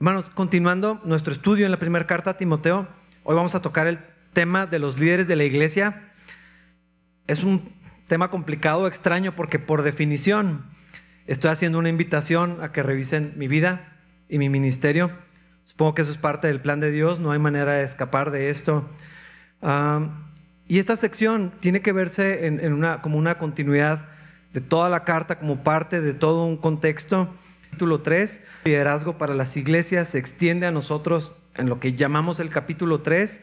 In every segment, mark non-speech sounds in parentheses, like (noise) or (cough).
Hermanos, continuando nuestro estudio en la primera carta a Timoteo, hoy vamos a tocar el tema de los líderes de la iglesia. Es un tema complicado, extraño, porque por definición estoy haciendo una invitación a que revisen mi vida y mi ministerio. Supongo que eso es parte del plan de Dios, no hay manera de escapar de esto. y esta sección tiene que verse como una continuidad de toda la carta, como parte de todo un contexto. Capítulo 3, liderazgo para las iglesias, se extiende a nosotros en lo que llamamos el capítulo 3,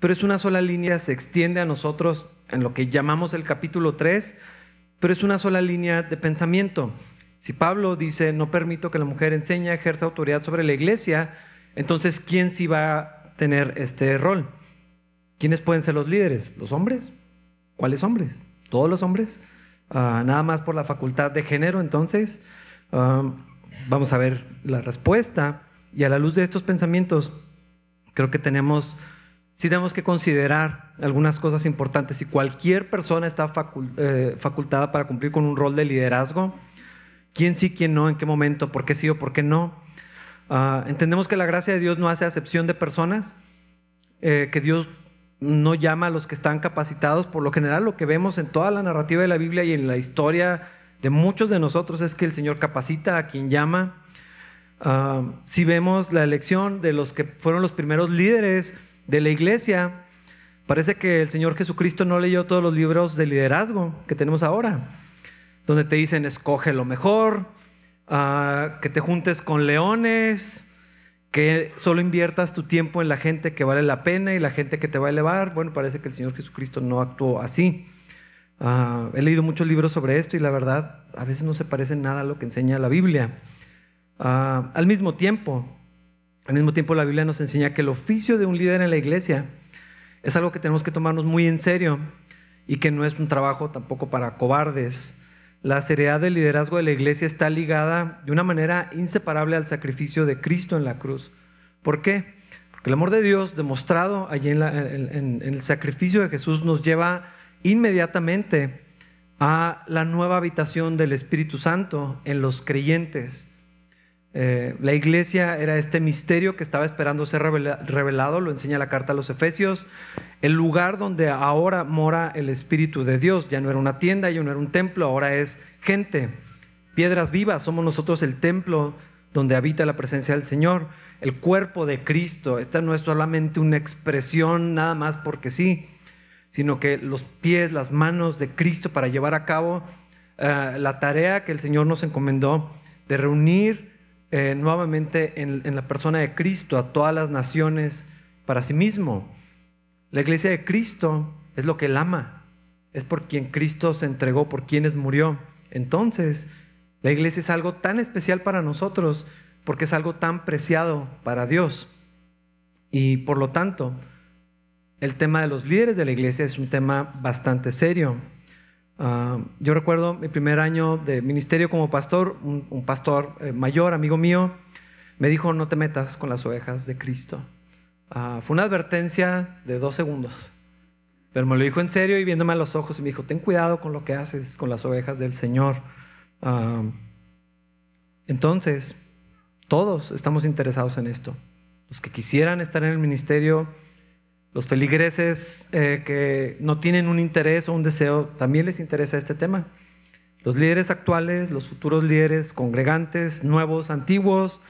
pero es una sola línea, se extiende a nosotros en lo que llamamos el capítulo 3, pero es una sola línea de pensamiento. Si Pablo dice, no permito que la mujer enseñe, ejerza autoridad sobre la iglesia, entonces, ¿quién sí va a tener este rol? ¿Quiénes pueden ser los líderes? ¿Los hombres? ¿Cuáles hombres? ¿Todos los hombres? Ah, nada más por la facultad de género, entonces. Ah, vamos a ver la respuesta. Y a la luz de estos pensamientos, creo que tenemos, sí tenemos que considerar algunas cosas importantes. Si cualquier persona está eh, facultada para cumplir con un rol de liderazgo, quién sí, quién no, en qué momento, por qué sí o por qué no. Ah, entendemos que la gracia de Dios no hace acepción de personas, eh, que Dios no llama a los que están capacitados. Por lo general, lo que vemos en toda la narrativa de la Biblia y en la historia de muchos de nosotros es que el Señor capacita a quien llama. Ah, si vemos la elección de los que fueron los primeros líderes de la iglesia, parece que el Señor Jesucristo no leyó todos los libros de liderazgo que tenemos ahora, donde te dicen escoge lo mejor, que te juntes con leones, que solo inviertas tu tiempo en la gente que vale la pena y la gente que te va a elevar. Bueno, parece que el Señor Jesucristo no actuó así. Ah, he leído muchos libros sobre esto y la verdad a veces no se parece nada a lo que enseña la Biblia. Ah, al mismo tiempo, al mismo tiempo la Biblia nos enseña que el oficio de un líder en la iglesia es algo que tenemos que tomarnos muy en serio y que no es un trabajo tampoco para cobardes la seriedad del liderazgo de la iglesia está ligada de una manera inseparable al sacrificio de Cristo en la cruz. ¿Por qué? Porque el amor de Dios demostrado allí en, en el sacrificio de Jesús nos lleva inmediatamente a la nueva habitación del Espíritu Santo en los creyentes. Eh, la iglesia era este misterio que estaba esperando ser revelado, lo enseña la carta a los Efesios, el lugar donde ahora mora el Espíritu de Dios. Ya no era una tienda, ya no era un templo, ahora es gente, piedras vivas, somos nosotros el templo donde habita la presencia del Señor, el cuerpo de Cristo. Esta no es solamente una expresión nada más porque sí, sino que los pies, las manos de Cristo para llevar a cabo eh, la tarea que el Señor nos encomendó de reunir eh, nuevamente en, la persona de Cristo a todas las naciones para sí mismo. La iglesia de Cristo es lo que él ama, es por quien Cristo se entregó, por quienes murió. Entonces, la iglesia es algo tan especial para nosotros porque es algo tan preciado para Dios. Y por lo tanto, el tema de los líderes de la iglesia es un tema bastante serio. Ah, yo recuerdo mi primer año de ministerio como pastor, un, pastor eh, mayor, amigo mío, me dijo, no te metas con las ovejas de Cristo. Ah, fue una advertencia de dos segundos, pero me lo dijo en serio y viéndome a los ojos y me dijo, ten cuidado con lo que haces con las ovejas del Señor. Ah, entonces, todos estamos interesados en esto. Los que quisieran estar en el ministerio, los feligreses eh, que no tienen un interés o un deseo, también les interesa este tema. Los líderes actuales, los futuros líderes, congregantes, nuevos, antiguos,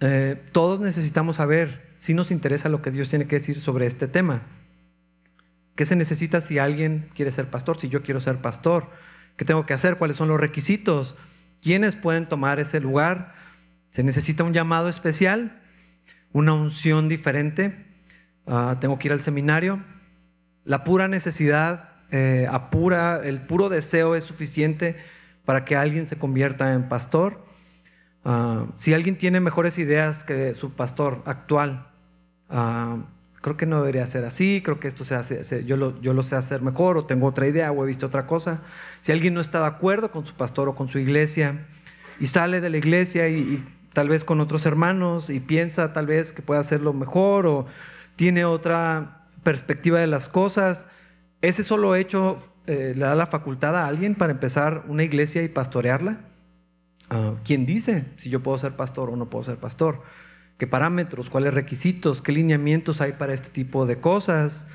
eh, todos necesitamos saber si nos interesa lo que Dios tiene que decir sobre este tema. ¿Qué se necesita si alguien quiere ser pastor? Si yo quiero ser pastor, ¿qué tengo que hacer? ¿Cuáles son los requisitos? ¿Quiénes pueden tomar ese lugar? ¿Se necesita un llamado especial? ¿Una unción diferente? Ah, tengo que ir al seminario. La pura necesidad eh, apura, el puro deseo es suficiente para que alguien se convierta en pastor. Ah, si alguien tiene mejores ideas que su pastor actual, ah, creo que no debería ser así, creo que esto se hace, yo, lo, yo lo sé hacer mejor o tengo otra idea o he visto otra cosa. Si alguien no está de acuerdo con su pastor o con su iglesia y sale de la iglesia y, y tal vez con otros hermanos y piensa tal vez que puede hacerlo mejor o tiene otra perspectiva de las cosas. Ese solo hecho eh, le da la facultad a alguien para empezar una iglesia y pastorearla. Ah, ¿Quién dice si yo puedo ser pastor o no puedo ser pastor? ¿Qué parámetros, cuáles requisitos, qué lineamientos hay para este tipo de cosas?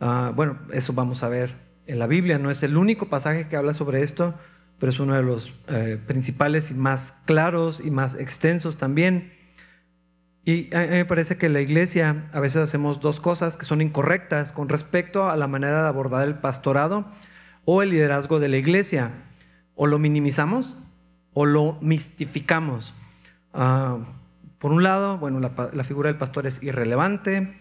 Ah, bueno, eso vamos a ver en la Biblia. No es el único pasaje que habla sobre esto, pero es uno de los eh, principales y más claros y más extensos también. Y a mí me parece que la iglesia a veces hacemos dos cosas que son incorrectas con respecto a la manera de abordar el pastorado o el liderazgo de la iglesia. O lo minimizamos o lo mistificamos. Ah, por un lado, bueno, la, figura del pastor es irrelevante,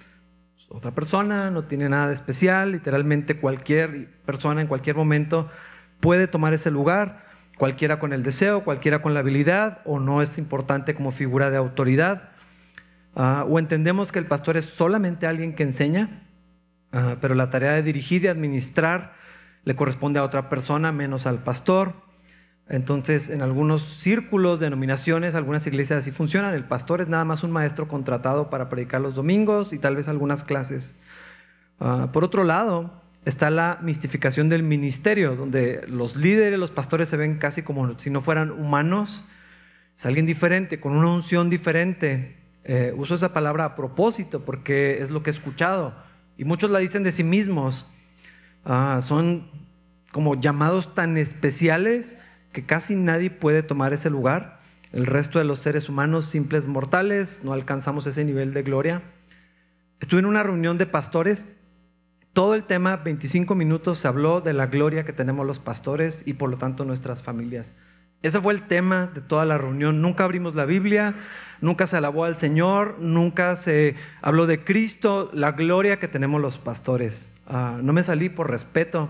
otra persona, no tiene nada de especial, literalmente cualquier persona en cualquier momento puede tomar ese lugar, cualquiera con el deseo, cualquiera con la habilidad, o no es importante como figura de autoridad. Ah, o entendemos que el pastor es solamente alguien que enseña, ah, pero la tarea de dirigir y administrar le corresponde a otra persona menos al pastor. Entonces, en algunos círculos, denominaciones, algunas iglesias así funcionan. El pastor es nada más un maestro contratado para predicar los domingos y tal vez algunas clases. Ah, por otro lado, está la mistificación del ministerio, donde los líderes, los pastores se ven casi como si no fueran humanos. Es alguien diferente, con una unción diferente. Eh, uso esa palabra a propósito porque es lo que he escuchado. Y muchos la dicen de sí mismos. Ah, son como llamados tan especiales que casi nadie puede tomar ese lugar. El resto de los seres humanos, simples mortales, no alcanzamos ese nivel de gloria. Estuve en una reunión de pastores todo el tema, 25 minutos, se habló de la gloria que tenemos los pastores y por lo tanto nuestras familias. Ese fue el tema de toda la reunión. Nunca abrimos la Biblia, nunca se alabó al Señor, nunca se habló de Cristo, la gloria que tenemos los pastores. Ah, no me salí por respeto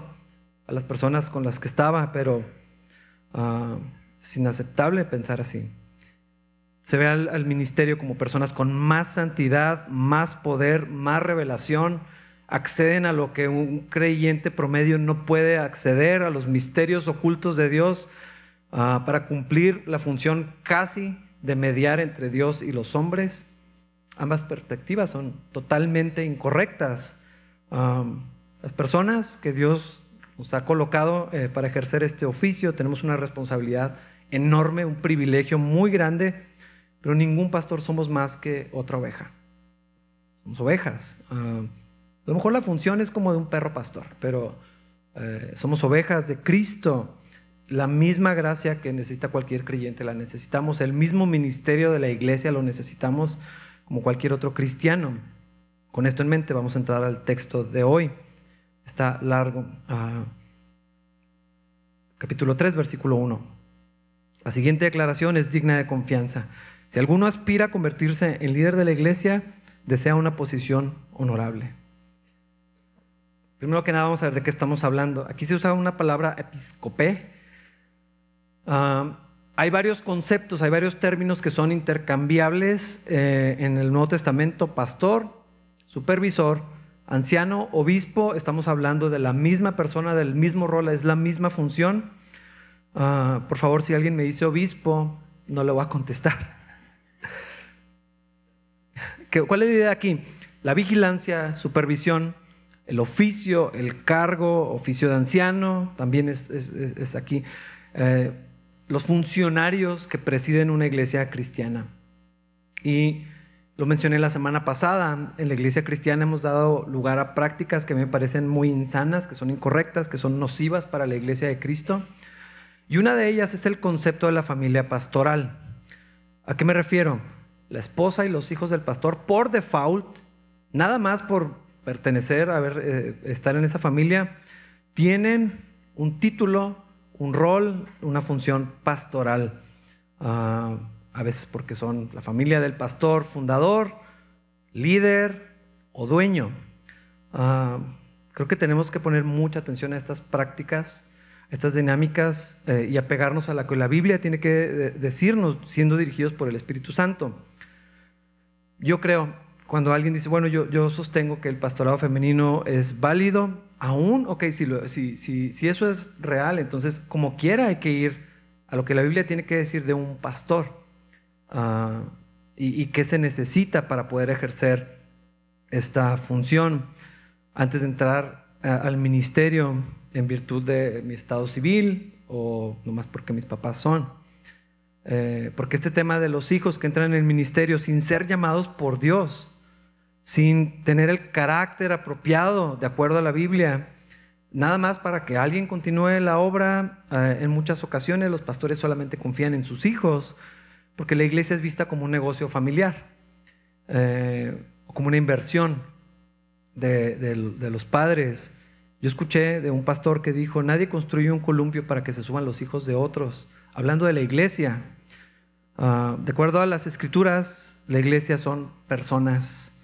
a las personas con las que estaba, pero ah, es inaceptable pensar así. Se ve al ministerio como personas con más santidad, más poder, más revelación acceden a lo que un creyente promedio no puede acceder, a los misterios ocultos de Dios, ah, para cumplir la función casi de mediar entre Dios y los hombres. Ambas perspectivas son totalmente incorrectas. las personas que Dios nos ha colocado eh, para ejercer este oficio tenemos una responsabilidad enorme, un privilegio muy grande, pero ningún pastor somos más que otra oveja. Somos ovejas. Ah, a lo mejor la función es como de un perro pastor, pero eh, somos ovejas de Cristo. La misma gracia que necesita cualquier creyente la necesitamos. El mismo ministerio de la iglesia lo necesitamos como cualquier otro cristiano. Con esto en mente vamos a entrar al texto de hoy. Está largo. Ah, capítulo 3, versículo 1. La siguiente declaración es digna de confianza. Si alguno aspira a convertirse en líder de la iglesia, desea una posición honorable. Primero que nada vamos a ver de qué estamos hablando. Aquí se usa una palabra episcopé. Ah, hay varios conceptos, hay varios términos que son intercambiables eh, en el Nuevo Testamento. Pastor, supervisor, anciano, obispo. Estamos hablando de la misma persona, del mismo rol, es la misma función. Ah, por favor, si alguien me dice obispo, no le voy a contestar. (laughs) ¿Cuál es la idea aquí? La vigilancia, supervisión el oficio, el cargo, oficio de anciano, también es, aquí, eh, los funcionarios que presiden una iglesia cristiana. Y lo mencioné la semana pasada, en la iglesia cristiana hemos dado lugar a prácticas que me parecen muy insanas, que son incorrectas, que son nocivas para la iglesia de Cristo. Y una de ellas es el concepto de la familia pastoral. ¿A qué me refiero? La esposa y los hijos del pastor, por default, nada más por pertenecer, a eh, estar en esa familia, tienen un título, un rol, una función pastoral. Ah, a veces porque son la familia del pastor fundador, líder o dueño. Ah, creo que tenemos que poner mucha atención a estas prácticas, estas dinámicas eh, y apegarnos a la que la Biblia tiene que decirnos siendo dirigidos por el Espíritu Santo. Yo creo cuando alguien dice, bueno, yo, yo sostengo que el pastorado femenino es válido, aún, ok, si, si, si, eso es real, entonces como quiera hay que ir a lo que la Biblia tiene que decir de un pastor ah, y, y qué se necesita para poder ejercer esta función. Antes de entrar al ministerio en virtud de mi estado civil o nomás porque mis papás son. Eh, porque este tema de los hijos que entran en el ministerio sin ser llamados por Dios, sin tener el carácter apropiado de acuerdo a la Biblia, nada más para que alguien continúe la obra, eh, en muchas ocasiones los pastores solamente confían en sus hijos, porque la iglesia es vista como un negocio familiar, eh, como una inversión de, los padres. Yo escuché de un pastor que dijo, nadie construye un columpio para que se suban los hijos de otros, hablando de la iglesia. Ah, de acuerdo a las escrituras, la iglesia son personas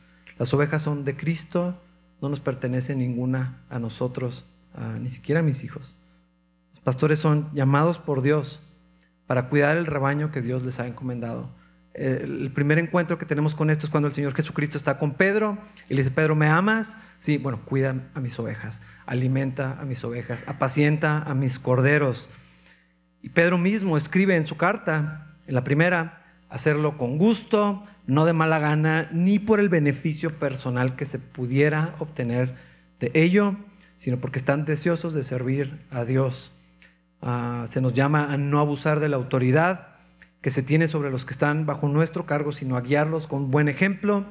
las ovejas son de Cristo, no nos pertenece ninguna a nosotros, ni siquiera a mis hijos. Los pastores son llamados por Dios para cuidar el rebaño que Dios les ha encomendado. El primer encuentro que tenemos con esto es cuando el Señor Jesucristo está con Pedro y le dice, Pedro, ¿me amas? Sí, bueno, cuida a mis ovejas, alimenta a mis ovejas, apacienta a mis corderos. Y Pedro mismo escribe en su carta, en la primera, hacerlo con gusto, no de mala gana, ni por el beneficio personal que se pudiera obtener de ello, sino porque están deseosos de servir a Dios. Ah, se nos llama a no abusar de la autoridad que se tiene sobre los que están bajo nuestro cargo, sino a guiarlos con buen ejemplo.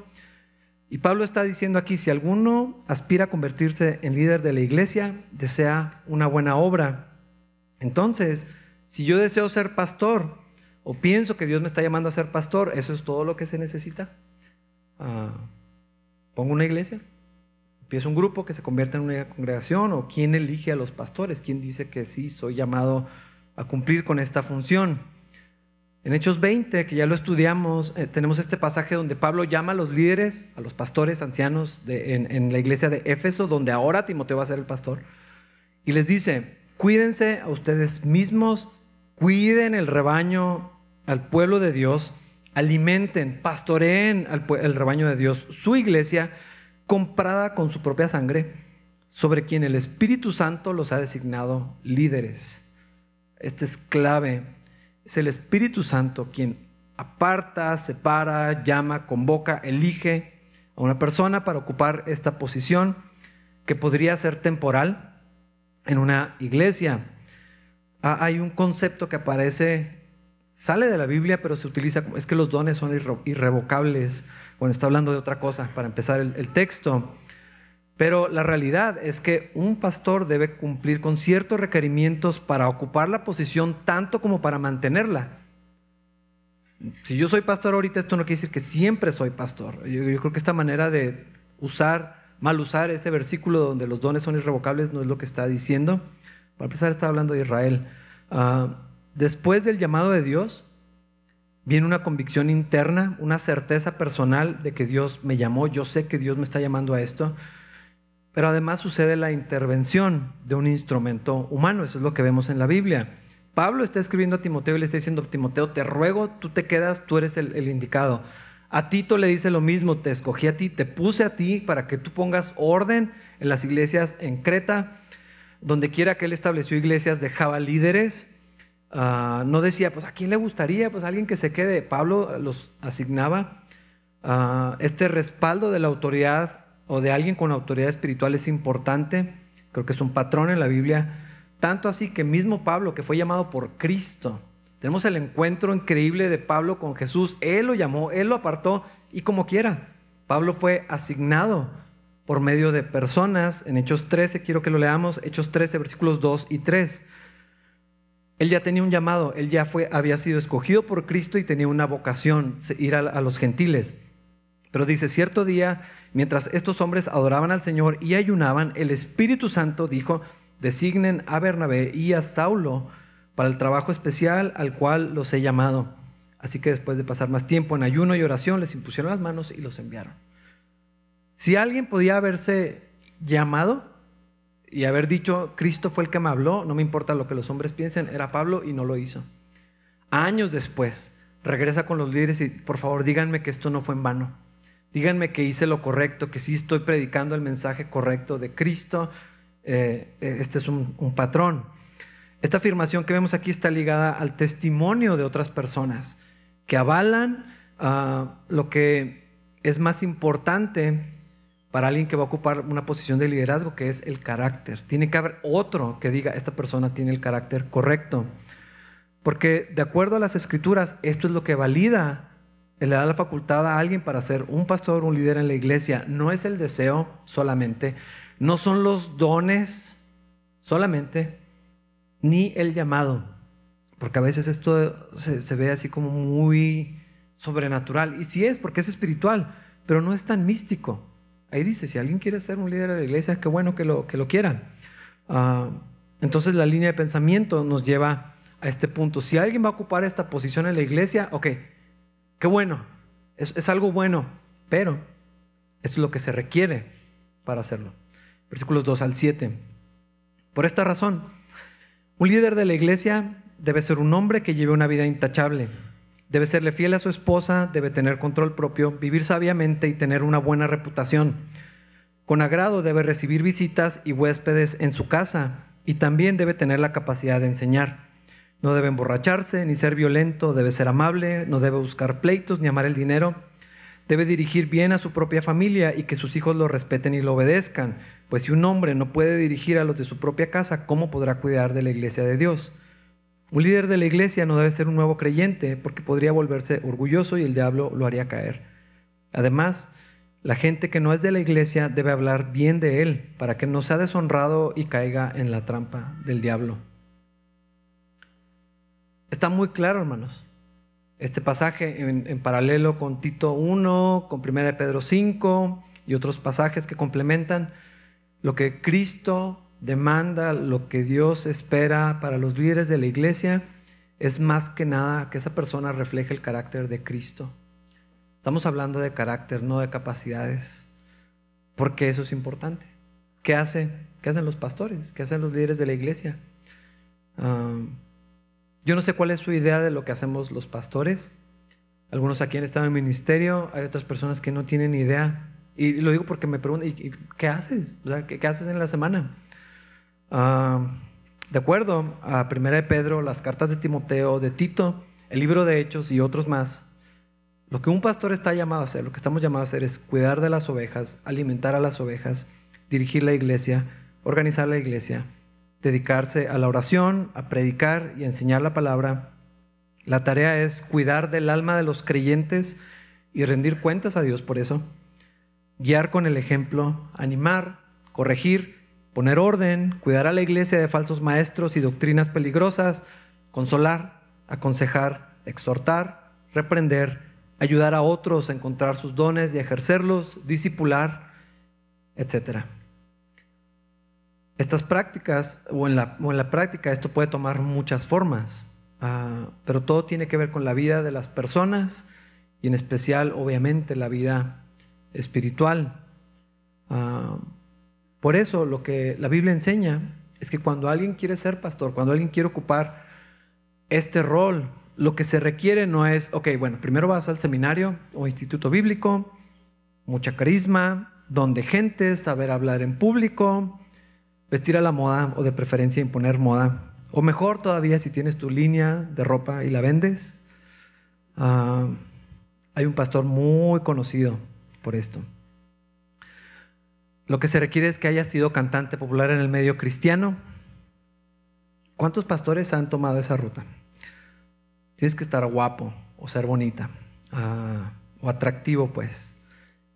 Y Pablo está diciendo aquí, si alguno aspira a convertirse en líder de la iglesia, desea una buena obra. Entonces, si yo deseo ser pastor, o pienso que Dios me está llamando a ser pastor, eso es todo lo que se necesita. Ah, pongo una iglesia, empiezo un grupo que se convierta en una congregación, o quién elige a los pastores, quién dice que sí, soy llamado a cumplir con esta función. En Hechos 20, que ya lo estudiamos, eh, tenemos este pasaje donde Pablo llama a los líderes, a los pastores ancianos en, en la iglesia de Éfeso, donde ahora Timoteo va a ser el pastor, y les dice, cuídense a ustedes mismos, cuiden el rebaño al pueblo de Dios, alimenten, pastoreen al el rebaño de Dios, su iglesia, comprada con su propia sangre, sobre quien el Espíritu Santo los ha designado líderes. Este es clave. Es el Espíritu Santo quien aparta, separa, llama, convoca, elige a una persona para ocupar esta posición que podría ser temporal en una iglesia. Ah, hay un concepto que aparece sale de la Biblia, pero se utiliza, es que los dones son irrevocables. Bueno, está hablando de otra cosa para empezar el, texto. Pero la realidad es que un pastor debe cumplir con ciertos requerimientos para ocupar la posición tanto como para mantenerla. Si yo soy pastor ahorita, esto no quiere decir que siempre soy pastor. Yo, creo que esta manera de usar, mal usar ese versículo donde los dones son irrevocables no es lo que está diciendo. Para empezar, está hablando de Israel. Ah, Después del llamado de Dios, viene una convicción interna, una certeza personal de que Dios me llamó, yo sé que Dios me está llamando a esto, pero además sucede la intervención de un instrumento humano, eso es lo que vemos en la Biblia. Pablo está escribiendo a Timoteo y le está diciendo, Timoteo, te ruego, tú te quedas, tú eres el, indicado. A Tito le dice lo mismo, te escogí a ti, te puse a ti para que tú pongas orden en las iglesias en Creta, donde quiera que él estableció iglesias, dejaba líderes Ah, no decía, pues a quién le gustaría, pues alguien que se quede. Pablo los asignaba. Uh, este respaldo de la autoridad o de alguien con autoridad espiritual es importante. Creo que es un patrón en la Biblia. Tanto así que mismo Pablo, que fue llamado por Cristo, tenemos el encuentro increíble de Pablo con Jesús. Él lo llamó, él lo apartó y como quiera. Pablo fue asignado por medio de personas. En Hechos 13, quiero que lo leamos, Hechos 13, versículos 2 y 3. Él ya tenía un llamado, él ya fue, había sido escogido por Cristo y tenía una vocación, ir a, los gentiles. Pero dice, cierto día, mientras estos hombres adoraban al Señor y ayunaban, el Espíritu Santo dijo, designen a Bernabé y a Saulo para el trabajo especial al cual los he llamado. Así que después de pasar más tiempo en ayuno y oración, les impusieron las manos y los enviaron. Si alguien podía haberse llamado, y haber dicho, Cristo fue el que me habló, no me importa lo que los hombres piensen, era Pablo y no lo hizo. Años después, regresa con los líderes y por favor díganme que esto no fue en vano. Díganme que hice lo correcto, que sí estoy predicando el mensaje correcto de Cristo. Eh, eh, este es un, patrón. Esta afirmación que vemos aquí está ligada al testimonio de otras personas que avalan ah, lo que es más importante para alguien que va a ocupar una posición de liderazgo, que es el carácter. Tiene que haber otro que diga, esta persona tiene el carácter correcto. Porque de acuerdo a las escrituras, esto es lo que valida, le da la facultad a alguien para ser un pastor, un líder en la iglesia. No es el deseo solamente, no son los dones solamente, ni el llamado. Porque a veces esto se, ve así como muy sobrenatural. Y sí es, porque es espiritual, pero no es tan místico. Ahí dice, si alguien quiere ser un líder de la iglesia, qué bueno que lo, que lo quieran. Ah, entonces la línea de pensamiento nos lleva a este punto. Si alguien va a ocupar esta posición en la iglesia, ok, qué bueno, es, algo bueno, pero esto es lo que se requiere para hacerlo. Versículos 2 al 7. Por esta razón, un líder de la iglesia debe ser un hombre que lleve una vida intachable. Debe serle fiel a su esposa, debe tener control propio, vivir sabiamente y tener una buena reputación. Con agrado debe recibir visitas y huéspedes en su casa y también debe tener la capacidad de enseñar. No debe emborracharse ni ser violento, debe ser amable, no debe buscar pleitos ni amar el dinero. Debe dirigir bien a su propia familia y que sus hijos lo respeten y lo obedezcan, pues si un hombre no puede dirigir a los de su propia casa, ¿cómo podrá cuidar de la iglesia de Dios? Un líder de la iglesia no debe ser un nuevo creyente porque podría volverse orgulloso y el diablo lo haría caer. Además, la gente que no es de la iglesia debe hablar bien de él para que no sea deshonrado y caiga en la trampa del diablo. Está muy claro, hermanos. Este pasaje en, paralelo con Tito 1, con 1 Pedro 5 y otros pasajes que complementan lo que Cristo demanda, lo que Dios espera para los líderes de la iglesia, es más que nada que esa persona refleje el carácter de Cristo. Estamos hablando de carácter, no de capacidades, porque eso es importante. ¿Qué, hace, qué hacen los pastores? ¿Qué hacen los líderes de la iglesia? Ah, yo no sé cuál es su idea de lo que hacemos los pastores. Algunos aquí han estado en el ministerio, hay otras personas que no tienen idea. Y lo digo porque me preguntan, ¿qué haces? ¿qué, haces en la semana? Ah, de acuerdo a Primera de Pedro, las cartas de Timoteo, de Tito, el libro de Hechos y otros más, lo que un pastor está llamado a hacer, lo que estamos llamados a hacer es cuidar de las ovejas, alimentar a las ovejas, dirigir la iglesia, organizar la iglesia, dedicarse a la oración, a predicar y a enseñar la palabra. La tarea es cuidar del alma de los creyentes y rendir cuentas a Dios por eso, guiar con el ejemplo, animar, corregir, poner orden, cuidar a la iglesia de falsos maestros y doctrinas peligrosas, consolar, aconsejar, exhortar, reprender, ayudar a otros a encontrar sus dones y ejercerlos, disipular, etc. Estas prácticas, o en la, en la práctica esto puede tomar muchas formas, ah, pero todo tiene que ver con la vida de las personas y en especial, obviamente, la vida espiritual. Ah, por eso lo que la Biblia enseña es que cuando alguien quiere ser pastor, cuando alguien quiere ocupar este rol, lo que se requiere no es, ok, bueno, primero vas al seminario o instituto bíblico, mucha carisma, don de gente, saber hablar en público, vestir a la moda o de preferencia imponer moda. O mejor todavía si tienes tu línea de ropa y la vendes. Ah, hay un pastor muy conocido por esto. Lo que se requiere es que haya sido cantante popular en el medio cristiano. ¿Cuántos pastores han tomado esa ruta? Tienes que estar guapo o ser bonita ah, o atractivo, pues.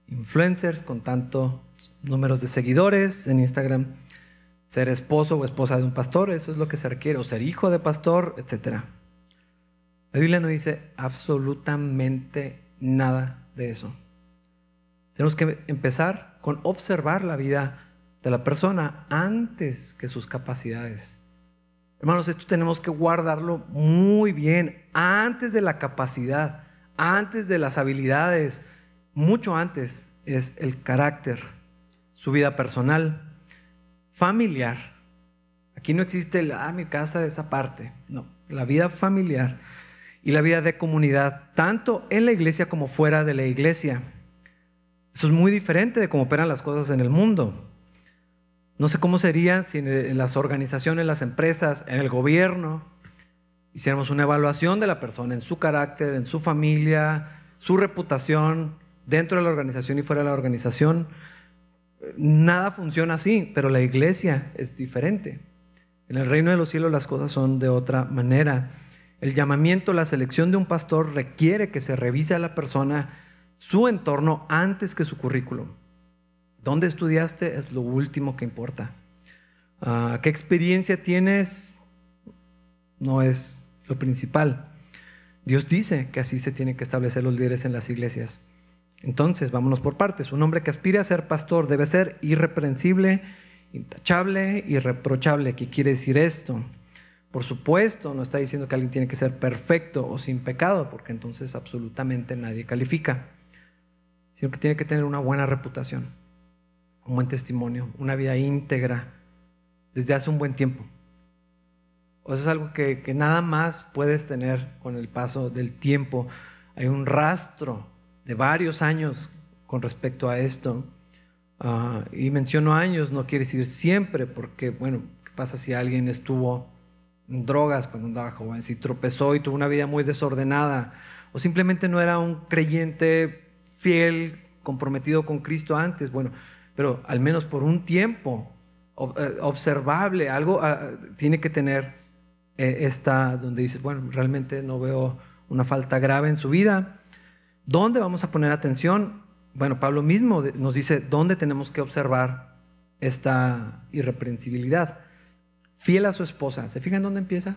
Influencers con tantos números de seguidores en Instagram. Ser esposo o esposa de un pastor, eso es lo que se requiere. O ser hijo de pastor, etc. La Biblia no dice absolutamente nada de eso. Tenemos que empezar con observar la vida de la persona antes que sus capacidades. Hermanos, esto tenemos que guardarlo muy bien antes de la capacidad, antes de las habilidades, mucho antes es el carácter, su vida personal, familiar. Aquí no existe el, ah, mi casa esa parte. No, la vida familiar y la vida de comunidad, tanto en la iglesia como fuera de la iglesia. Eso es muy diferente de cómo operan las cosas en el mundo. No sé cómo sería si en las organizaciones, las empresas, en el gobierno, hiciéramos una evaluación de la persona en su carácter, en su familia, su reputación, dentro de la organización y fuera de la organización. Nada funciona así, pero la iglesia es diferente. En el reino de los cielos las cosas son de otra manera. El llamamiento, la selección de un pastor requiere que se revise a la persona su entorno antes que su currículum. ¿Dónde estudiaste? Es lo último que importa. Ah, ¿Qué experiencia tienes? No es lo principal. Dios dice que así se tienen que establecer los líderes en las iglesias. Entonces, vámonos por partes. Un hombre que aspira a ser pastor debe ser irreprensible, intachable, irreprochable. ¿Qué quiere decir esto? Por supuesto, no está diciendo que alguien tiene que ser perfecto o sin pecado, porque entonces absolutamente nadie califica, sino que tiene que tener una buena reputación, un buen testimonio, una vida íntegra desde hace un buen tiempo. O es algo que, nada más puedes tener con el paso del tiempo. Hay un rastro de varios años con respecto a esto. Ah, y menciono años, no quiere decir siempre, porque, bueno, ¿qué pasa si alguien estuvo drogas cuando andaba joven, si tropezó y tuvo una vida muy desordenada, o simplemente no era un creyente fiel, comprometido con Cristo antes, bueno, pero al menos por un tiempo eh, observable, algo ah, tiene que tener eh, esta, donde dices, bueno, realmente no veo una falta grave en su vida. ¿Dónde vamos a poner atención? Bueno, Pablo mismo nos dice dónde tenemos que observar esta irreprensibilidad fiel a su esposa. ¿Se fijan dónde empieza?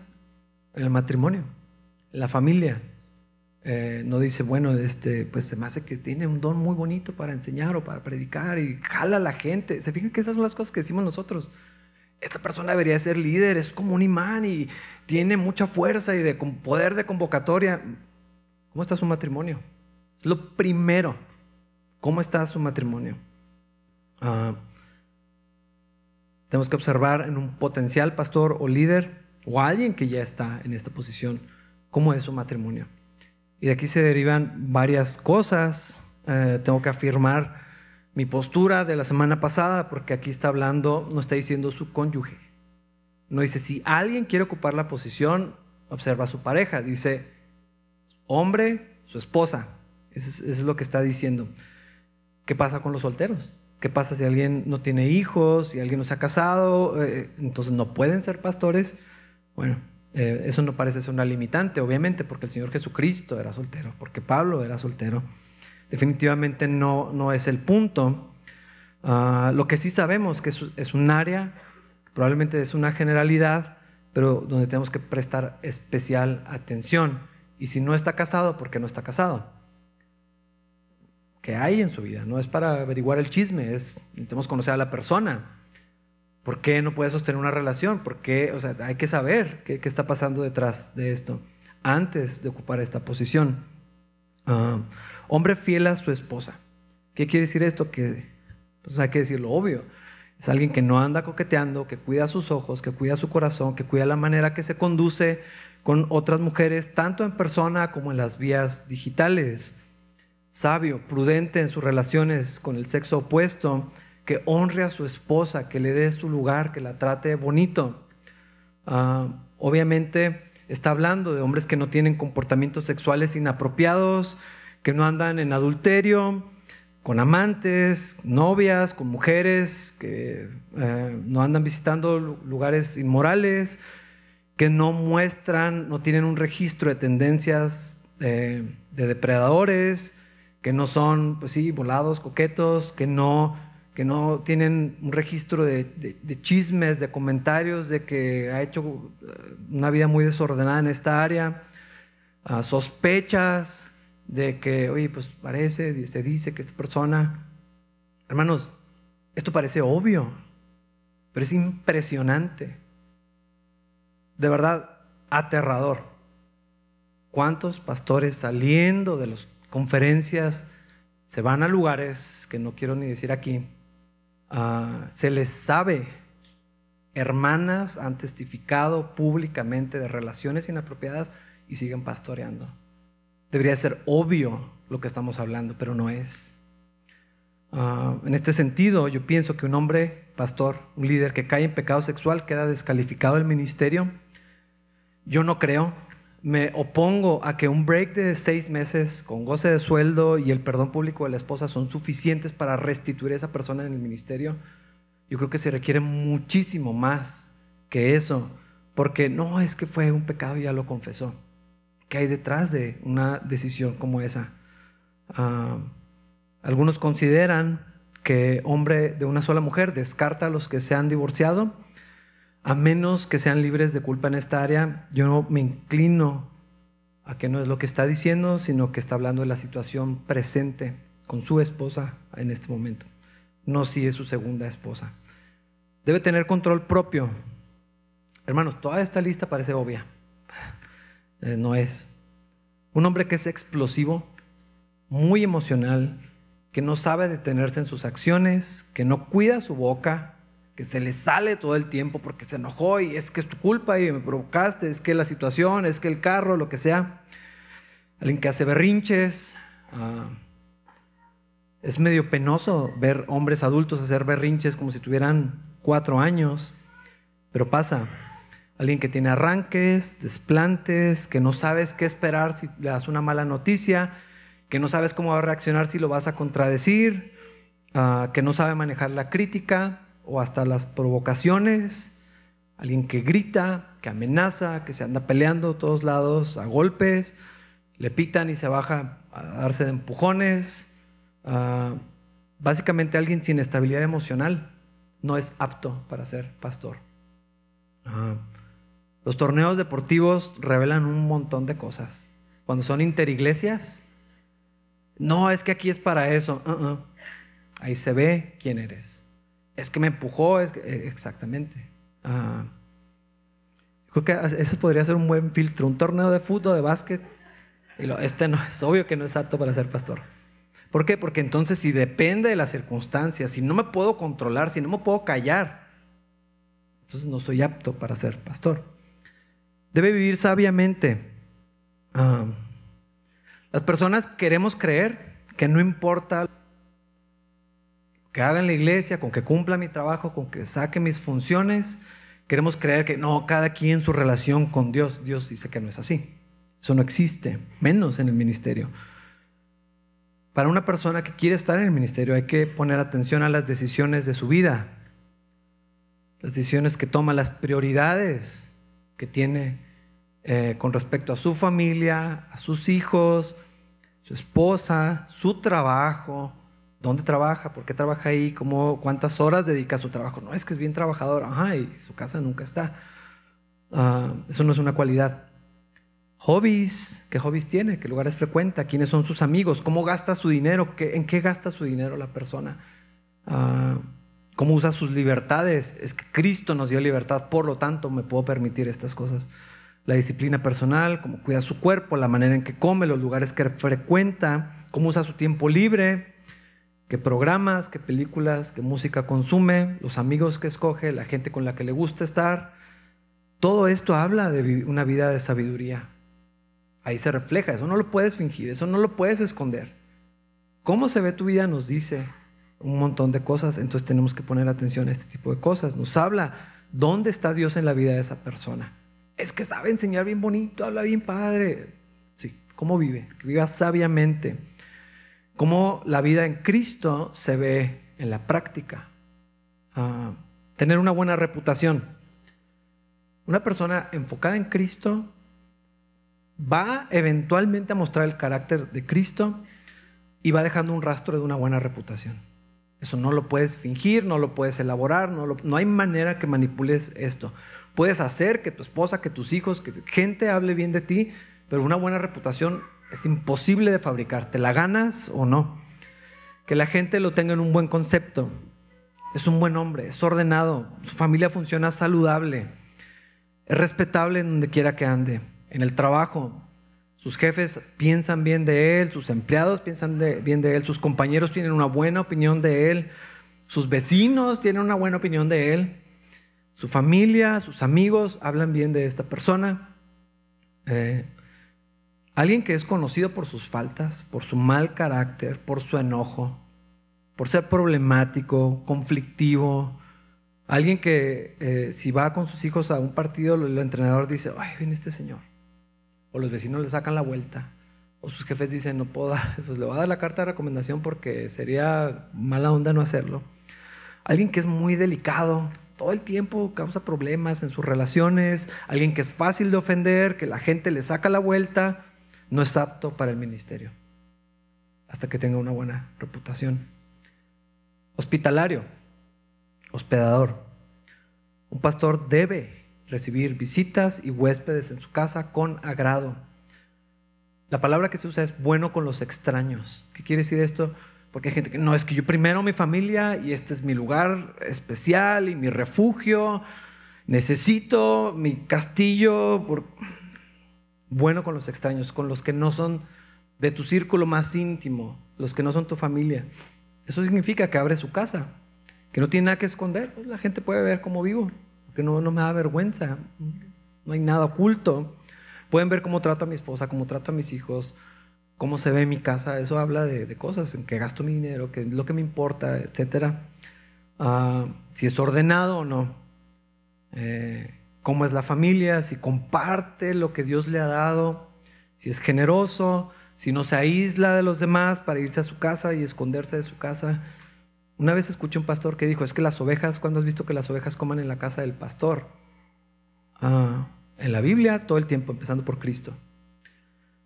En el matrimonio, la familia. Eh, no dice, bueno, este, pues se me hace que tiene un don muy bonito para enseñar o para predicar y jala a la gente. ¿Se fijan que esas son las cosas que decimos nosotros? Esta persona debería ser líder, es como un imán y tiene mucha fuerza y de poder de convocatoria. ¿Cómo está su matrimonio? Es lo primero. ¿Cómo está su matrimonio? Ah, tenemos que observar en un potencial pastor o líder o alguien que ya está en esta posición cómo es su matrimonio. Y de aquí se derivan varias cosas. Eh, tengo que afirmar mi postura de la semana pasada porque aquí está hablando, no está diciendo su cónyuge. No dice si alguien quiere ocupar la posición, observa a su pareja. Dice hombre, su esposa. eso es lo que está diciendo. ¿Qué pasa con los solteros? ¿Qué pasa si alguien no tiene hijos, si alguien no se ha casado? Eh, entonces no pueden ser pastores. Bueno, eh, eso no parece ser una limitante, obviamente, porque el Señor Jesucristo era soltero, porque Pablo era soltero. Definitivamente no, no es el punto. Ah, lo que sí sabemos que es, es un área, probablemente es una generalidad, pero donde tenemos que prestar especial atención. Y si no está casado, ¿por qué no está casado? que hay en su vida. No es para averiguar el chisme, es necesitamos conocer a la persona. ¿Por qué no puede sostener una relación? ¿Por qué? O sea, hay que saber qué, está pasando detrás de esto antes de ocupar esta posición. Ah, hombre fiel a su esposa. ¿Qué quiere decir esto? Que pues hay que decir lo obvio. Es alguien que no anda coqueteando, que cuida sus ojos, que cuida su corazón, que cuida la manera que se conduce con otras mujeres, tanto en persona como en las vías digitales sabio, prudente en sus relaciones con el sexo opuesto, que honre a su esposa, que le dé su lugar, que la trate bonito. Ah, obviamente está hablando de hombres que no tienen comportamientos sexuales inapropiados, que no andan en adulterio, con amantes, novias, con mujeres, que eh, no andan visitando lugares inmorales, que no muestran, no tienen un registro de tendencias eh, de depredadores, que no son, pues sí, volados, coquetos, que no, que no tienen un registro de, chismes, de comentarios, de que ha hecho eh, una vida muy desordenada en esta área, ah, sospechas de que, oye, pues parece, se dice que esta persona, hermanos, esto parece obvio, pero es impresionante, de verdad, aterrador. ¿Cuántos pastores saliendo de los conferencias, se van a lugares que no quiero ni decir aquí, ah, se les sabe, hermanas han testificado públicamente de relaciones inapropiadas y siguen pastoreando. Debería ser obvio lo que estamos hablando, pero no es. Ah, en este sentido, yo pienso que un hombre, pastor, un líder que cae en pecado sexual queda descalificado del ministerio. Yo no creo, me opongo a que un break de seis meses con goce de sueldo y el perdón público de la esposa son suficientes para restituir a esa persona en el ministerio. Yo creo que se requiere muchísimo más que eso, porque no es que fue un pecado y ya lo confesó. ¿Qué hay detrás de una decisión como esa? Ah, algunos consideran que hombre de una sola mujer descarta a los que se han divorciado, a menos que sean libres de culpa en esta área. Yo me inclino a que no es lo que está diciendo, sino que está hablando de la situación presente con su esposa en este momento, no si es su segunda esposa. Debe tener control propio. Hermanos, toda esta lista parece obvia. Eh, no es. Un hombre que es explosivo, muy emocional, que no sabe detenerse en sus acciones, que no cuida su boca, que se le sale todo el tiempo porque se enojó y es que es tu culpa y me provocaste, es que la situación, es que el carro, lo que sea. Alguien que hace berrinches. Ah, es medio penoso ver hombres adultos hacer berrinches como si tuvieran cuatro años, pero pasa. Alguien que tiene arranques, desplantes, que no sabes qué esperar si le das una mala noticia, que no sabes cómo va a reaccionar si lo vas a contradecir, ah, que no sabe manejar la crítica o hasta las provocaciones, alguien que grita, que amenaza, que se anda peleando a todos lados a golpes, le pitan y se baja a darse de empujones, ah, básicamente alguien sin estabilidad emocional no es apto para ser pastor. Ah, los torneos deportivos revelan un montón de cosas. Cuando son interiglesias, no, es que aquí es para eso. Uh-uh. Ahí se ve quién eres. Es que me empujó, es eh, exactamente. Ah. creo que eso podría ser un buen filtro. Un torneo de fútbol, de básquet. Este no (laughs) es obvio que no es apto para ser pastor. ¿Por qué? Porque entonces si depende de las circunstancias, si no me puedo controlar, si no me puedo callar, entonces no soy apto para ser pastor. Debe vivir sabiamente. Ah. Las personas queremos creer que no importa que haga en la iglesia, con que cumpla mi trabajo, con que saque mis funciones, queremos creer que no, cada quien su relación con Dios, Dios dice que no es así. Eso no existe, menos en el ministerio. Para una persona que quiere estar en el ministerio hay que poner atención a las decisiones de su vida, las decisiones que toma, las prioridades que tiene eh, con respecto a su familia, a sus hijos, su esposa, su trabajo, dónde trabaja, por qué trabaja ahí, cómo, cuántas horas dedica a su trabajo. No es que es bien trabajador, ajá, y su casa nunca está. Ah, eso no es una cualidad. Hobbies, ¿qué hobbies tiene? ¿Qué lugares frecuenta? ¿Quiénes son sus amigos? ¿Cómo gasta su dinero? ¿En qué gasta su dinero la persona? Ah, ¿Cómo usa sus libertades? Es que Cristo nos dio libertad, por lo tanto me puedo permitir estas cosas la disciplina personal, cómo cuida su cuerpo, la manera en que come, los lugares que frecuenta, cómo usa su tiempo libre, qué programas, qué películas, qué música consume, los amigos que escoge, la gente con la que le gusta estar. Todo esto habla de una vida de sabiduría. Ahí se refleja, eso no lo puedes fingir, eso no lo puedes esconder. Cómo se ve tu vida nos dice un montón de cosas, entonces tenemos que poner atención a este tipo de cosas. Nos habla dónde está Dios en la vida de esa persona es que sabe enseñar bien bonito, habla bien padre. Sí, ¿cómo vive? Que viva sabiamente. Cómo la vida en Cristo se ve en la práctica. Ah, tener una buena reputación. Una persona enfocada en Cristo va eventualmente a mostrar el carácter de Cristo y va dejando un rastro de una buena reputación. Eso no lo puedes fingir, no lo puedes elaborar, no, no hay manera que manipules esto. Puedes hacer que tu esposa, que tus hijos, que gente hable bien de ti, pero una buena reputación es imposible de fabricar. ¿Te la ganas o no? Que la gente lo tenga en un buen concepto. Es un buen hombre, es ordenado, su familia funciona saludable, es respetable en donde quiera que ande. En el trabajo, sus jefes piensan bien de él, sus empleados piensan bien de él, sus compañeros tienen una buena opinión de él, sus vecinos tienen una buena opinión de él. Su familia, sus amigos hablan bien de esta persona. Eh, alguien que es conocido por sus faltas, por su mal carácter, por su enojo, por ser problemático, conflictivo. Alguien que eh, si va con sus hijos a un partido, el entrenador dice, ay, viene este señor. O los vecinos le sacan la vuelta. O sus jefes dicen, no puedo dar, (laughs) pues le voy a dar la carta de recomendación porque sería mala onda no hacerlo. Alguien que es muy delicado, todo el tiempo causa problemas en sus relaciones, alguien que es fácil de ofender, que la gente le saca la vuelta, no es apto para el ministerio, hasta que tenga una buena reputación. Hospitalario, hospedador. Un pastor debe recibir visitas y huéspedes en su casa con agrado. La palabra que se usa es bueno con los extraños. ¿Qué quiere decir esto? Porque hay gente que no, es que yo primero mi familia y este es mi lugar especial y mi refugio. Necesito mi castillo. Bueno con los extraños, con los que no son de tu círculo más íntimo, los que no son tu familia. Eso significa que abre su casa, que no tiene nada que esconder. La gente puede ver cómo vivo, porque no, no me da vergüenza. No hay nada oculto. Pueden ver cómo trato a mi esposa, cómo trato a mis hijos, cómo se ve mi casa, eso habla de, cosas, en que gasto mi dinero, que es lo que me importa, etc. Ah, si es ordenado o no, eh, cómo es la familia, si comparte lo que Dios le ha dado, si es generoso, si no se aísla de los demás para irse a su casa y esconderse de su casa. Una vez escuché un pastor que dijo, es que las ovejas, ¿cuándo has visto que las ovejas coman en la casa del pastor? Ah, en la Biblia todo el tiempo, empezando por Cristo.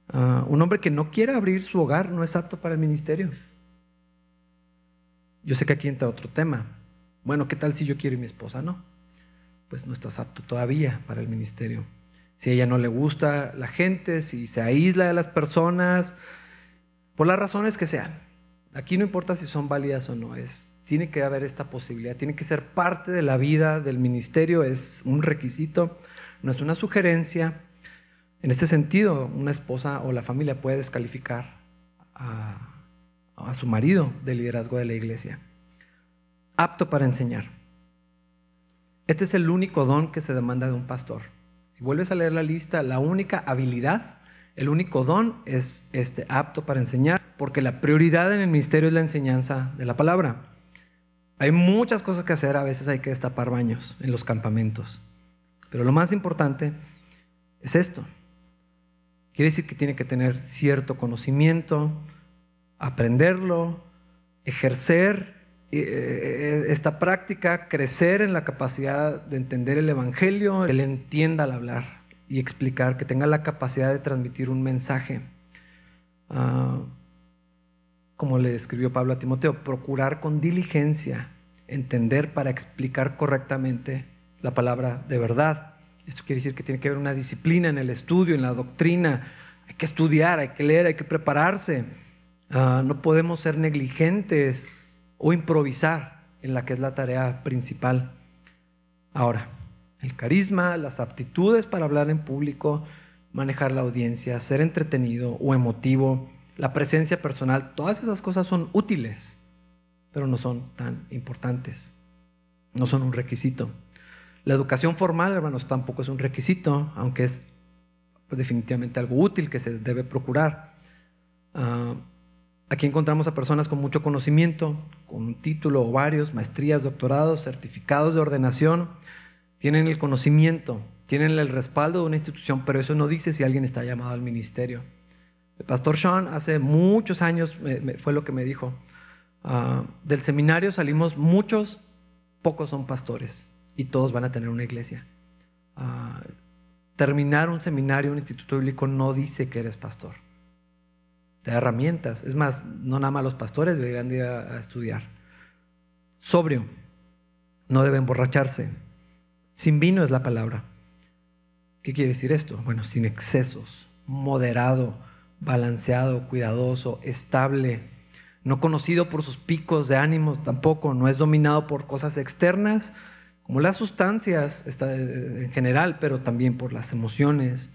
Ah, un hombre que no quiera abrir su hogar no es apto para el ministerio. Yo sé que aquí entra otro tema. Bueno, ¿qué tal si yo quiero y mi esposa no? Pues no estás apto todavía para el ministerio. Si a ella no le gusta la gente, si se aísla de las personas, por las razones que sean. Aquí no importa si son válidas o no, es, tiene que haber esta posibilidad, tiene que ser parte de la vida del ministerio, es un requisito, no es una sugerencia, en este sentido, una esposa o la familia puede descalificar a, su marido del liderazgo de la iglesia. Apto para enseñar. Este es el único don que se demanda de un pastor. Si vuelves a leer la lista, la única habilidad, el único don es este, apto para enseñar, porque la prioridad en el ministerio es la enseñanza de la palabra. Hay muchas cosas que hacer, a veces hay que destapar baños en los campamentos, pero lo más importante es esto, Quiere decir que tiene que tener cierto conocimiento, aprenderlo, ejercer esta práctica, crecer en la capacidad de entender el Evangelio, que entienda al hablar y explicar, que tenga la capacidad de transmitir un mensaje. Ah, como le escribió Pablo a Timoteo, procurar con diligencia entender para explicar correctamente la palabra de verdad. Esto quiere decir que tiene que haber una disciplina en el estudio, en la doctrina. Hay que estudiar, hay que leer, hay que prepararse. Ah, no podemos ser negligentes o improvisar en la que es la tarea principal. Ahora, el carisma, las aptitudes para hablar en público, manejar la audiencia, ser entretenido o emotivo, la presencia personal, todas esas cosas son útiles, pero no son tan importantes, no son un requisito. La educación formal, hermanos, tampoco es un requisito, aunque es pues, definitivamente algo útil que se debe procurar. Ah, aquí encontramos a personas con mucho conocimiento, con un título o varios, maestrías, doctorados, certificados de ordenación, tienen el conocimiento, tienen el respaldo de una institución, pero eso no dice si alguien está llamado al ministerio. El pastor Sean hace muchos años fue lo que me dijo. Ah, del seminario salimos muchos, pocos son pastores y todos van a tener una iglesia. Ah, terminar un seminario, un instituto bíblico, no dice que eres pastor. Te herramientas. Es más, no nada más los pastores deberían ir a, a estudiar. Sobrio, no debe emborracharse. Sin vino es la palabra. ¿Qué quiere decir esto? Bueno, sin excesos, moderado, balanceado, cuidadoso, estable, no conocido por sus picos de ánimo tampoco, no es dominado por cosas externas, como las sustancias en general, pero también por las emociones.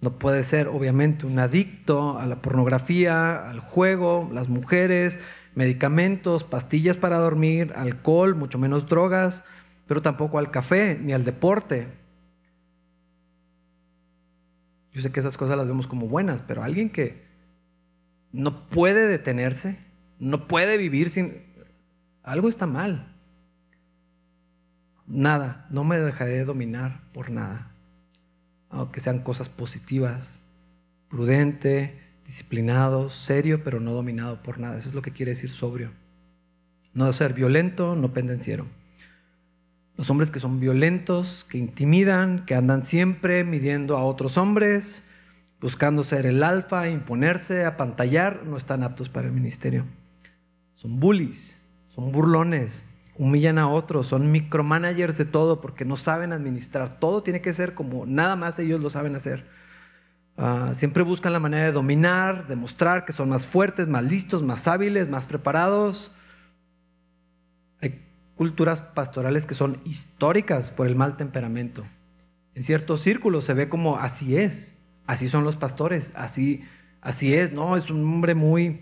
No puede ser, obviamente, un adicto a la pornografía, al juego, las mujeres, medicamentos, pastillas para dormir, alcohol, mucho menos drogas, pero tampoco al café ni al deporte. Yo sé que esas cosas las vemos como buenas, pero alguien que no puede detenerse, no puede vivir sin... Algo está mal nada, no me dejaré dominar por nada, aunque sean cosas positivas, prudente, disciplinado, serio, pero no dominado por nada. Eso es lo que quiere decir sobrio. No ser violento, no pendenciero. Los hombres que son violentos, que intimidan, que andan siempre midiendo a otros hombres, buscando ser el alfa, imponerse, apantallar, no están aptos para el ministerio. Son bullies, son burlones, humillan a otros, son micromanagers de todo porque no saben administrar. Todo tiene que ser como nada más ellos lo saben hacer. Ah, siempre buscan la manera de dominar, de mostrar que son más fuertes, más listos, más hábiles, más preparados. Hay culturas pastorales que son históricas por el mal temperamento. En ciertos círculos se ve como así es, así son los pastores, así, así es, no, es un hombre muy,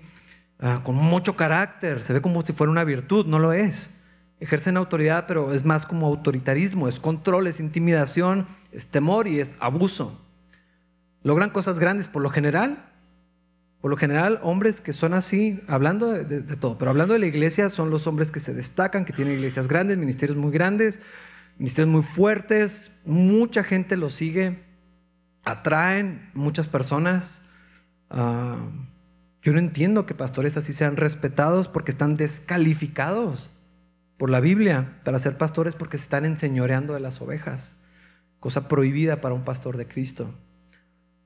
ah, con mucho carácter, se ve como si fuera una virtud, no lo es. Ejercen autoridad, pero es más como autoritarismo, es control, es intimidación, es temor y es abuso. Logran cosas grandes por lo general, por lo general, hombres que son así, hablando de, todo, pero hablando de la iglesia, son los hombres que se destacan, que tienen iglesias grandes, ministerios muy grandes, ministerios muy fuertes, mucha gente los sigue, atraen muchas personas. Ah, yo no entiendo que pastores así sean respetados porque están descalificados por la Biblia para ser pastores porque se están enseñoreando de las ovejas, cosa prohibida para un pastor de Cristo.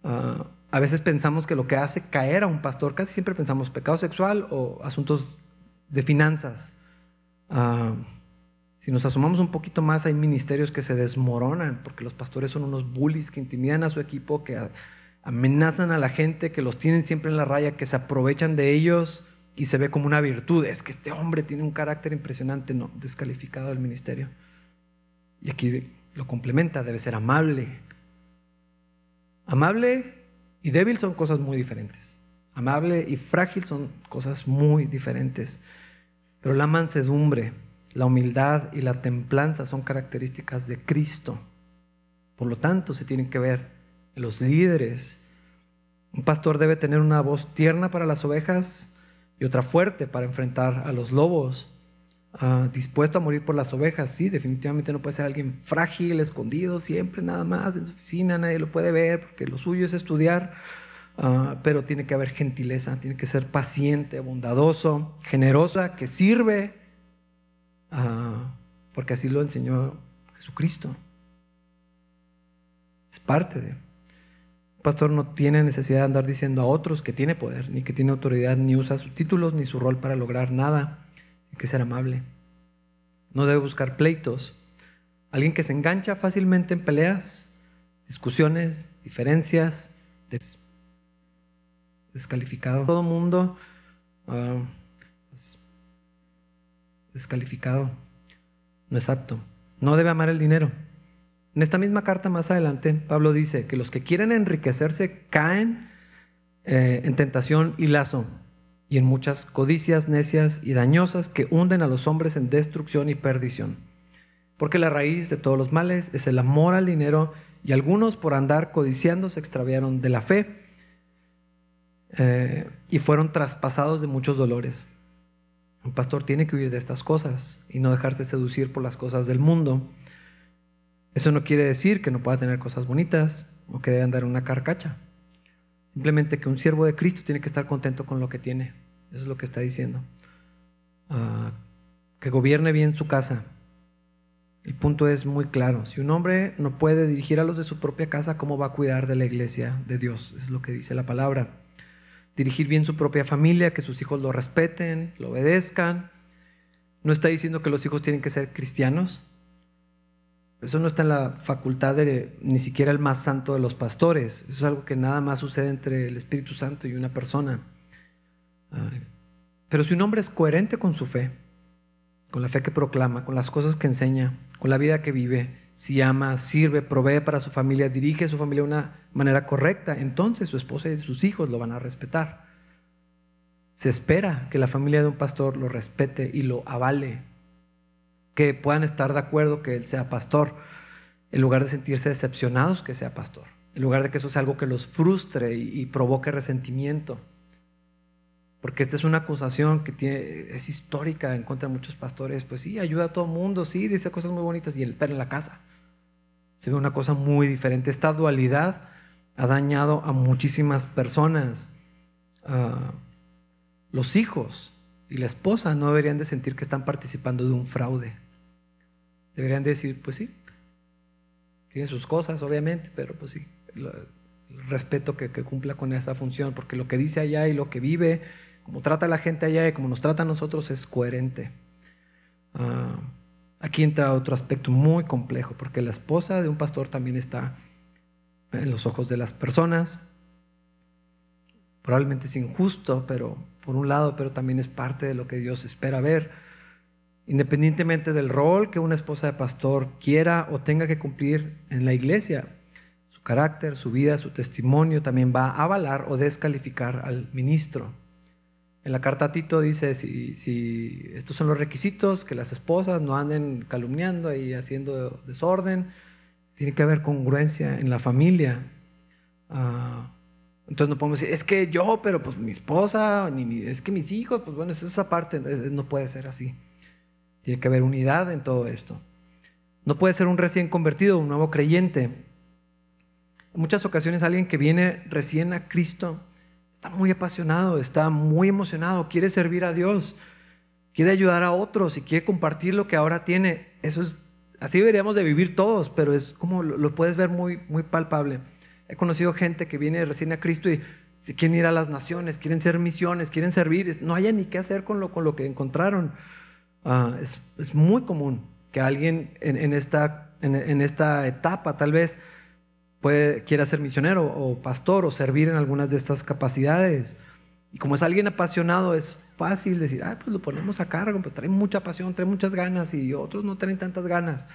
Ah, a veces pensamos que lo que hace caer a un pastor, casi siempre pensamos pecado sexual o asuntos de finanzas. Ah, si nos asomamos un poquito más, hay ministerios que se desmoronan porque los pastores son unos bullies que intimidan a su equipo, que amenazan a la gente, que los tienen siempre en la raya, que se aprovechan de ellos y se ve como una virtud. Es que este hombre tiene un carácter impresionante, no, descalificado del ministerio. Y aquí lo complementa, debe ser amable. Amable y débil son cosas muy diferentes. Amable y frágil son cosas muy diferentes. Pero la mansedumbre, la humildad y la templanza son características de Cristo. Por lo tanto, se tienen que ver los líderes. Un pastor debe tener una voz tierna para las ovejas y otra fuerte para enfrentar a los lobos. Ah, dispuesto a morir por las ovejas, sí, definitivamente no puede ser alguien frágil, escondido, siempre nada más en su oficina, nadie lo puede ver porque lo suyo es estudiar, ah, pero tiene que haber gentileza, tiene que ser paciente, bondadoso, generosa, que sirve, ah, porque así lo enseñó Jesucristo. Es parte de... Pastor no tiene necesidad de andar diciendo a otros que tiene poder, ni que tiene autoridad, ni usa sus títulos, ni su rol para lograr nada hay que ser amable. No debe buscar pleitos. Alguien que se engancha fácilmente en peleas, discusiones, diferencias, descalificado. Todo mundo ah, pues, descalificado. No es apto. No debe amar el dinero. En esta misma carta más adelante, Pablo dice que los que quieren enriquecerse caen eh, en tentación y lazo y en muchas codicias necias y dañosas que hunden a los hombres en destrucción y perdición. Porque la raíz de todos los males es el amor al dinero y algunos por andar codiciando se extraviaron de la fe eh, y fueron traspasados de muchos dolores. Un pastor tiene que huir de estas cosas y no dejarse seducir por las cosas del mundo. Eso no quiere decir que no pueda tener cosas bonitas o que debe andar una carcacha. Simplemente que un siervo de Cristo tiene que estar contento con lo que tiene. Eso es lo que está diciendo. Ah, que gobierne bien su casa. El punto es muy claro. Si un hombre no puede dirigir a los de su propia casa, ¿cómo va a cuidar de la iglesia de Dios? Es lo que dice la palabra. Dirigir bien su propia familia, que sus hijos lo respeten, lo obedezcan. No está diciendo que los hijos tienen que ser cristianos. Eso no está en la facultad de ni siquiera el más santo de los pastores. Eso es algo que nada más sucede entre el Espíritu Santo y una persona. Pero si un hombre es coherente con su fe, con la fe que proclama, con las cosas que enseña, con la vida que vive, si ama, sirve, provee para su familia, dirige a su familia de una manera correcta, entonces su esposa y sus hijos lo van a respetar. Se espera que la familia de un pastor lo respete y lo avale, que puedan estar de acuerdo que él sea pastor, en lugar de sentirse decepcionados que sea pastor, en lugar de que eso sea algo que los frustre y, provoque resentimiento. Porque esta es una acusación que tiene, es histórica en contra de muchos pastores. Pues sí, ayuda a todo el mundo, sí, dice cosas muy bonitas y el perro en la casa. Se ve una cosa muy diferente. Esta dualidad ha dañado a muchísimas personas. Ah, los hijos y la esposa no deberían de sentir que están participando de un fraude. Deberían decir, pues sí, tiene sus cosas, obviamente, pero pues sí, el respeto que, cumpla con esa función, porque lo que dice allá y lo que vive, como trata a la gente allá y como nos trata a nosotros es coherente. Ah, aquí entra otro aspecto muy complejo, porque la esposa de un pastor también está en los ojos de las personas. Probablemente es injusto, pero por un lado, pero también es parte de lo que Dios espera ver. Independientemente del rol que una esposa de pastor quiera o tenga que cumplir en la iglesia, su carácter, su vida, su testimonio también va a avalar o descalificar al ministro. En la carta Tito dice, si, estos son los requisitos, que las esposas no anden calumniando y haciendo desorden, tiene que haber congruencia en la familia. Ah, entonces no podemos decir, es que yo, pero pues mi esposa, ni es que mis hijos, pues bueno, esa parte no puede ser así. Tiene que haber unidad en todo esto. No puede ser un recién convertido, un nuevo creyente. En muchas ocasiones alguien que viene recién a Cristo está muy apasionado, está muy emocionado, quiere servir a Dios, quiere ayudar a otros y quiere compartir lo que ahora tiene. Eso es, así deberíamos de vivir todos, pero es como lo, puedes ver muy, muy palpable. He conocido gente que viene recién a Cristo y quieren ir a las naciones, quieren ser misiones, quieren servir, no haya ni qué hacer con lo, con lo que encontraron. Ah, es, muy común que alguien en, esta, en, esta etapa tal vez puede, quiera ser misionero o pastor o servir en algunas de estas capacidades. Y como es alguien apasionado, es fácil decir, ah, pues lo ponemos a cargo, pues trae mucha pasión, trae muchas ganas y otros no traen tantas ganas.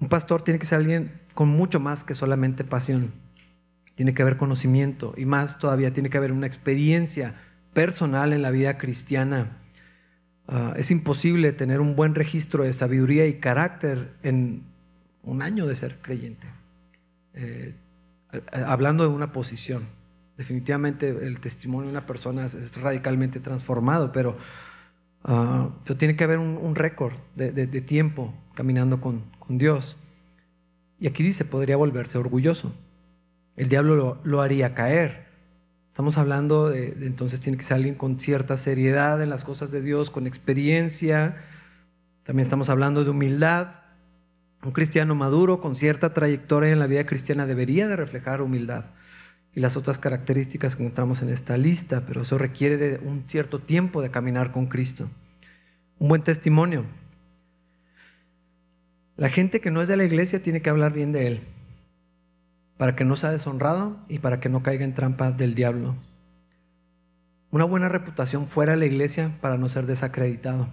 Un pastor tiene que ser alguien con mucho más que solamente pasión. Tiene que haber conocimiento y más todavía tiene que haber una experiencia personal en la vida cristiana Ah, es imposible tener un buen registro de sabiduría y carácter en un año de ser creyente. Eh, hablando de una posición, definitivamente el testimonio de una persona es, radicalmente transformado, pero, uh, tiene que haber un, récord de, tiempo caminando con, Dios. Y aquí dice, podría volverse orgulloso. El diablo lo haría caer. Estamos hablando de, entonces tiene que ser alguien con cierta seriedad en las cosas de Dios, con experiencia. También estamos hablando de humildad. Un cristiano maduro con cierta trayectoria en la vida cristiana debería de reflejar humildad y las otras características que encontramos en esta lista, pero eso requiere de un cierto tiempo de caminar con Cristo. Un buen testimonio. La gente que no es de la iglesia tiene que hablar bien de Él para que no sea deshonrado y para que no caiga en trampa del diablo. Una buena reputación fuera de la iglesia para no ser desacreditado.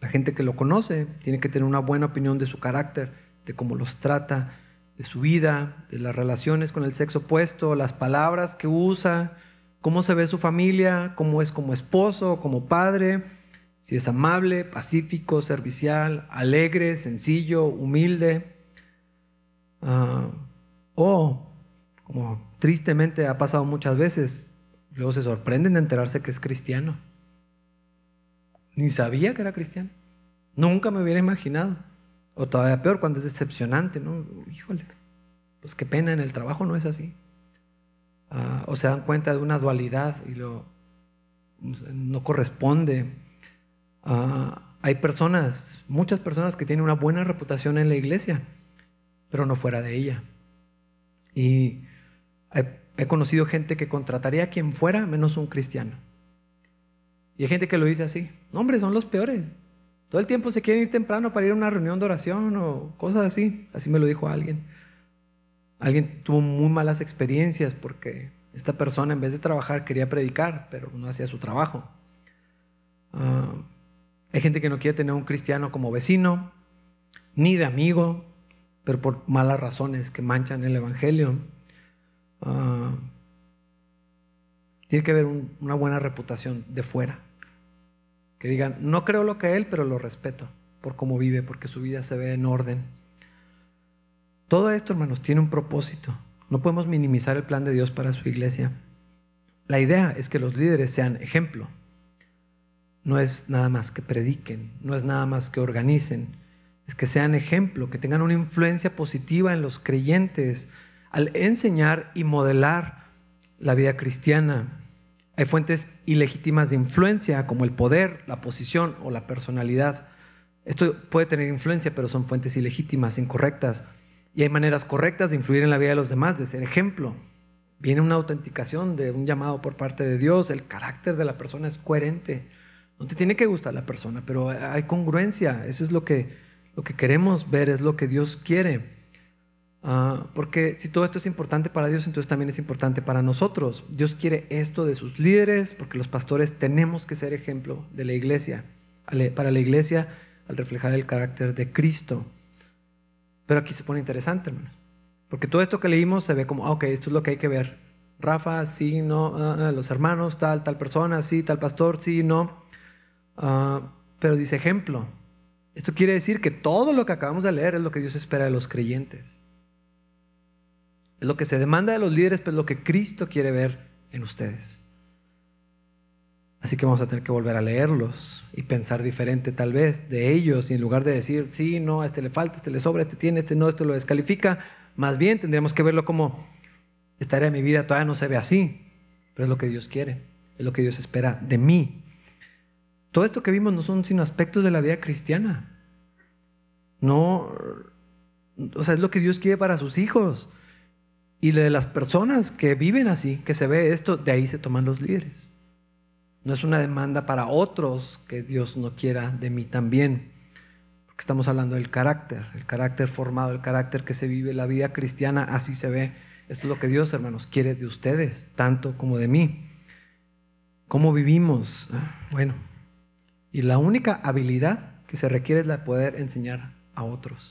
La gente que lo conoce tiene que tener una buena opinión de su carácter, de cómo los trata, de su vida, de las relaciones con el sexo opuesto, las palabras que usa, cómo se ve su familia, cómo es como esposo, como padre, si es amable, pacífico, servicial, alegre, sencillo, humilde. Ah, o, como tristemente ha pasado muchas veces, luego se sorprenden de enterarse que es cristiano. Ni sabía que era cristiano. Nunca me hubiera imaginado. O todavía peor, cuando es decepcionante, ¿no? Híjole, pues qué pena, en el trabajo no es así. Ah, o se dan cuenta de una dualidad y lo, no corresponde. Ah, hay personas, muchas personas que tienen una buena reputación en la iglesia, pero no fuera de ella. Y he, conocido gente que contrataría a quien fuera menos un cristiano. Y hay gente que lo dice así. No, hombre, son los peores. Todo el tiempo se quieren ir temprano para ir a una reunión de oración o cosas así. Así me lo dijo alguien. Alguien tuvo muy malas experiencias porque esta persona en vez de trabajar quería predicar, pero no hacía su trabajo. Ah, hay gente que no quiere tener un cristiano como vecino, ni de amigo, pero por malas razones que manchan el Evangelio. Ah, tiene que haber una buena reputación de fuera. Que digan, no creo lo que él, pero lo respeto por cómo vive, porque su vida se ve en orden. Todo esto, hermanos, tiene un propósito. No podemos minimizar el plan de Dios para su iglesia. La idea es que los líderes sean ejemplo. No es nada más que prediquen, no es nada más que organicen, es que sean ejemplo, que tengan una influencia positiva en los creyentes al enseñar y modelar la vida cristiana. Hay fuentes ilegítimas de influencia como el poder, la posición o la personalidad. Esto puede tener influencia, pero son fuentes ilegítimas, incorrectas. Y hay maneras correctas de influir en la vida de los demás, de ser ejemplo. Viene una autenticación de un llamado por parte de Dios, el carácter de la persona es coherente. No te tiene que gustar la persona, pero hay congruencia. Eso es lo que, lo que queremos ver, es lo que Dios quiere. Ah, porque si todo esto es importante para Dios, entonces también es importante para nosotros. Dios quiere esto de sus líderes, porque los pastores tenemos que ser ejemplo de la iglesia, para la iglesia al reflejar el carácter de Cristo. Pero aquí se pone interesante, hermanos. Porque todo esto que leímos se ve como, ah, ok, esto es lo que hay que ver. Rafa, sí, no, ah, los hermanos, tal, tal persona, sí, tal pastor, sí, no. pero dice ejemplo. Esto quiere decir que todo lo que acabamos de leer es lo que Dios espera de los creyentes. Es lo que se demanda de los líderes, pero es lo que Cristo quiere ver en ustedes. Así que vamos a tener que volver a leerlos y pensar diferente tal vez de ellos y en lugar de decir, sí, no, a este le falta, este le sobra, este tiene, este no, este lo descalifica, más bien tendríamos que verlo como, esta área de mi vida todavía no se ve así, pero es lo que Dios quiere, es lo que Dios espera de mí. Todo esto que vimos no son sino aspectos de la vida cristiana. No, o sea, es lo que Dios quiere para sus hijos. Y de las personas que viven así, que se ve esto, de ahí se toman los líderes. No es una demanda para otros que Dios no quiera de mí también. Porque estamos hablando del carácter, el carácter formado, el carácter que se vive, la vida cristiana, así se ve. Esto es lo que Dios, hermanos, quiere de ustedes, tanto como de mí. ¿Cómo vivimos? Ah, bueno, y la única habilidad que se requiere es la de poder enseñar a otros.